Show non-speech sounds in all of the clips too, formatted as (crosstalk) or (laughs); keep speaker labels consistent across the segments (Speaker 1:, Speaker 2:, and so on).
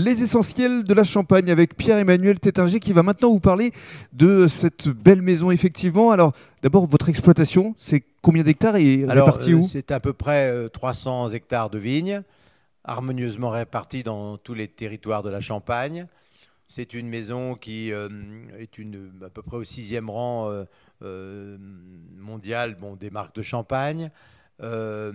Speaker 1: Les essentiels de la Champagne avec Pierre-Emmanuel Tétinger qui va maintenant vous parler de cette belle maison effectivement. Alors d'abord votre exploitation, c'est combien d'hectares et répartis où
Speaker 2: C'est à peu près 300 hectares de vignes, harmonieusement répartis dans tous les territoires de la Champagne. C'est une maison qui est une, à peu près au sixième rang mondial bon, des marques de champagne. Euh,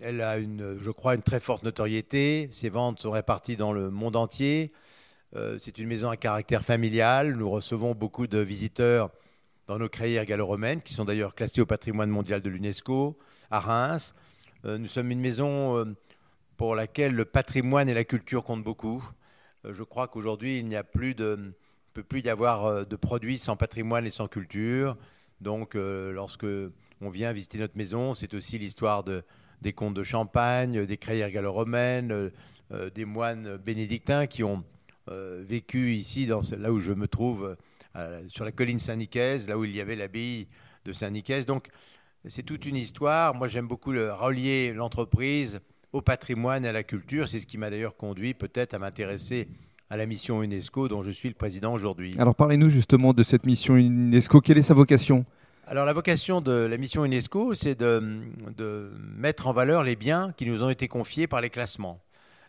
Speaker 2: elle a, une, je crois, une très forte notoriété. Ses ventes sont réparties dans le monde entier. Euh, c'est une maison à caractère familial. Nous recevons beaucoup de visiteurs dans nos crayères gallo-romaines, qui sont d'ailleurs classées au patrimoine mondial de l'UNESCO, à Reims. Euh, nous sommes une maison pour laquelle le patrimoine et la culture comptent beaucoup. je crois qu'aujourd'hui, il n'y a plus de, peut plus y avoir de produits sans patrimoine et sans culture. Donc, lorsque on vient visiter notre maison. C'est aussi l'histoire de, des comtes de Champagne, des crayères gallo-romaines, euh, euh, des moines bénédictins qui ont euh, vécu ici, dans, là où je me trouve, sur la colline Saint-Nicaise, là où il y avait l'abbaye de Saint-Nicaise. Donc, c'est toute une histoire. Moi, j'aime beaucoup le, relier l'entreprise au patrimoine et à la culture. C'est ce qui m'a d'ailleurs conduit peut-être à m'intéresser à la mission UNESCO dont je suis le président aujourd'hui.
Speaker 1: Alors parlez-nous justement de cette mission UNESCO. Quelle est sa vocation?
Speaker 2: Alors la vocation de la mission UNESCO, c'est de, mettre en valeur les biens qui nous ont été confiés par les classements.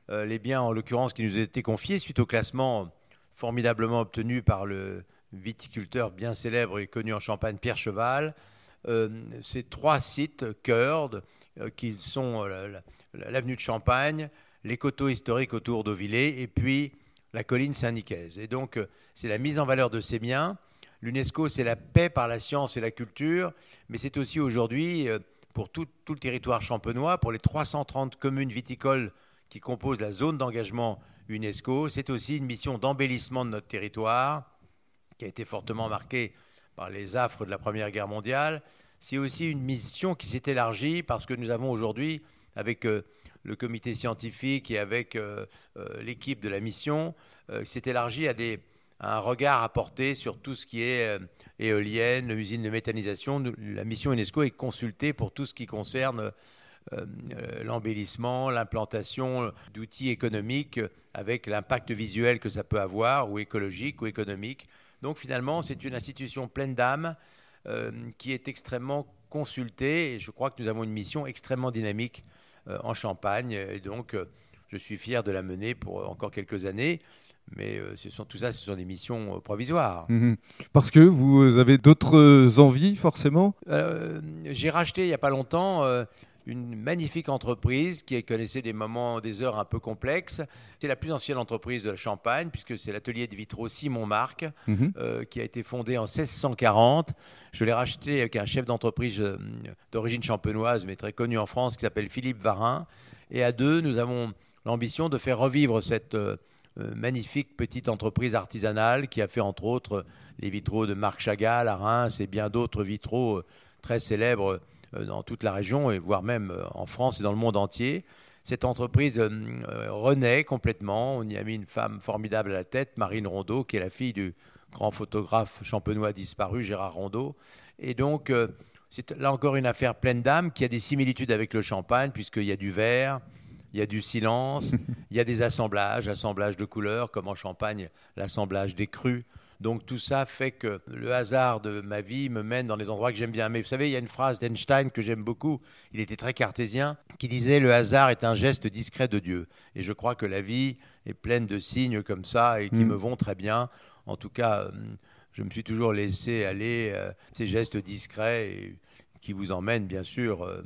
Speaker 2: Euh, les biens, en l'occurrence, qui nous ont été confiés suite au classement formidablement obtenu par le viticulteur bien célèbre et connu en Champagne, Pierre Cheval. Euh, ces trois sites cœurs euh, qui sont l'avenue de Champagne, les coteaux historiques autour d'Auvillers et puis la colline Saint-Nicaise. Et donc, c'est la mise en valeur de ces biens L'UNESCO, c'est la paix par la science et la culture, mais c'est aussi aujourd'hui, euh, pour tout, le territoire champenois, pour les 330 communes viticoles qui composent la zone d'engagement UNESCO, c'est aussi une mission d'embellissement de notre territoire, qui a été fortement marquée par les affres de la Première Guerre mondiale. C'est aussi une mission qui s'est élargie parce que nous avons aujourd'hui, avec euh, le comité scientifique et avec euh, l'équipe de la mission, s'est élargie à des un regard à sur tout ce qui est euh, éolienne, usine de méthanisation. La mission UNESCO est consultée pour tout ce qui concerne euh, euh, l'embellissement, l'implantation d'outils économiques avec l'impact visuel que ça peut avoir, ou écologique ou économique. Donc finalement, c'est une institution pleine d'âme qui est extrêmement consultée et je crois que nous avons une mission extrêmement dynamique en Champagne et donc je suis fier de la mener pour encore quelques années. Mais euh, ce sont, tout ça, ce sont des missions euh, provisoires.
Speaker 1: Mhm. Parce que vous avez d'autres euh, envies, forcément?
Speaker 2: J'ai racheté il n'y a pas longtemps une magnifique entreprise qui connaissait des moments, des heures un peu complexes. C'est la plus ancienne entreprise de la Champagne, puisque c'est l'atelier de vitraux Simon Marc, mhm. qui a été fondé en 1640. Je l'ai racheté avec un chef d'entreprise d'origine champenoise, mais très connu en France, qui s'appelle Philippe Varin. Et à deux, nous avons l'ambition de faire revivre cette euh, magnifique petite entreprise artisanale qui a fait entre autres les vitraux de Marc Chagall à Reims et bien d'autres vitraux euh, très célèbres euh, dans toute la région et voire même en France et dans le monde entier. Cette entreprise renaît complètement. On y a mis une femme formidable à la tête, Marine Rondeau, qui est la fille du grand photographe champenois disparu, Gérard Rondeau. Et donc, c'est là encore une affaire pleine d'âme qui a des similitudes avec le champagne, puisqu'il y a du verre, il y a du silence, (laughs) il y a des assemblages, assemblages de couleurs, comme en Champagne, l'assemblage des crus. Donc tout ça fait que le hasard de ma vie me mène dans les endroits que j'aime bien. Mais vous savez, il y a une phrase d'Einstein que j'aime beaucoup, il était très cartésien, qui disait Le hasard est un geste discret de Dieu. Et je crois que la vie est pleine de signes comme ça et qui mm. me vont très bien. En tout cas, euh, je me suis toujours laissé aller euh, ces gestes discrets. Et, qui vous emmène bien sûr euh,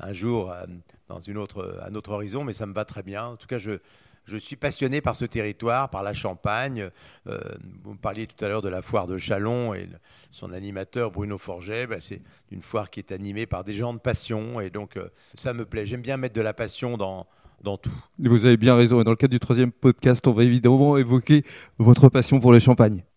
Speaker 2: un jour euh, dans une autre, un autre horizon, mais ça me va très bien. En tout cas, je, je suis passionné par ce territoire, par la Champagne. Euh, vous me parliez tout à l'heure de la foire de Chalon et son animateur Bruno Forget. Ben, c'est une foire qui est animée par des gens de passion et donc ça me plaît. J'aime bien mettre de la passion dans, dans tout.
Speaker 1: Vous avez bien raison. Et dans le cadre du troisième podcast, on va évidemment évoquer votre passion pour le champagne.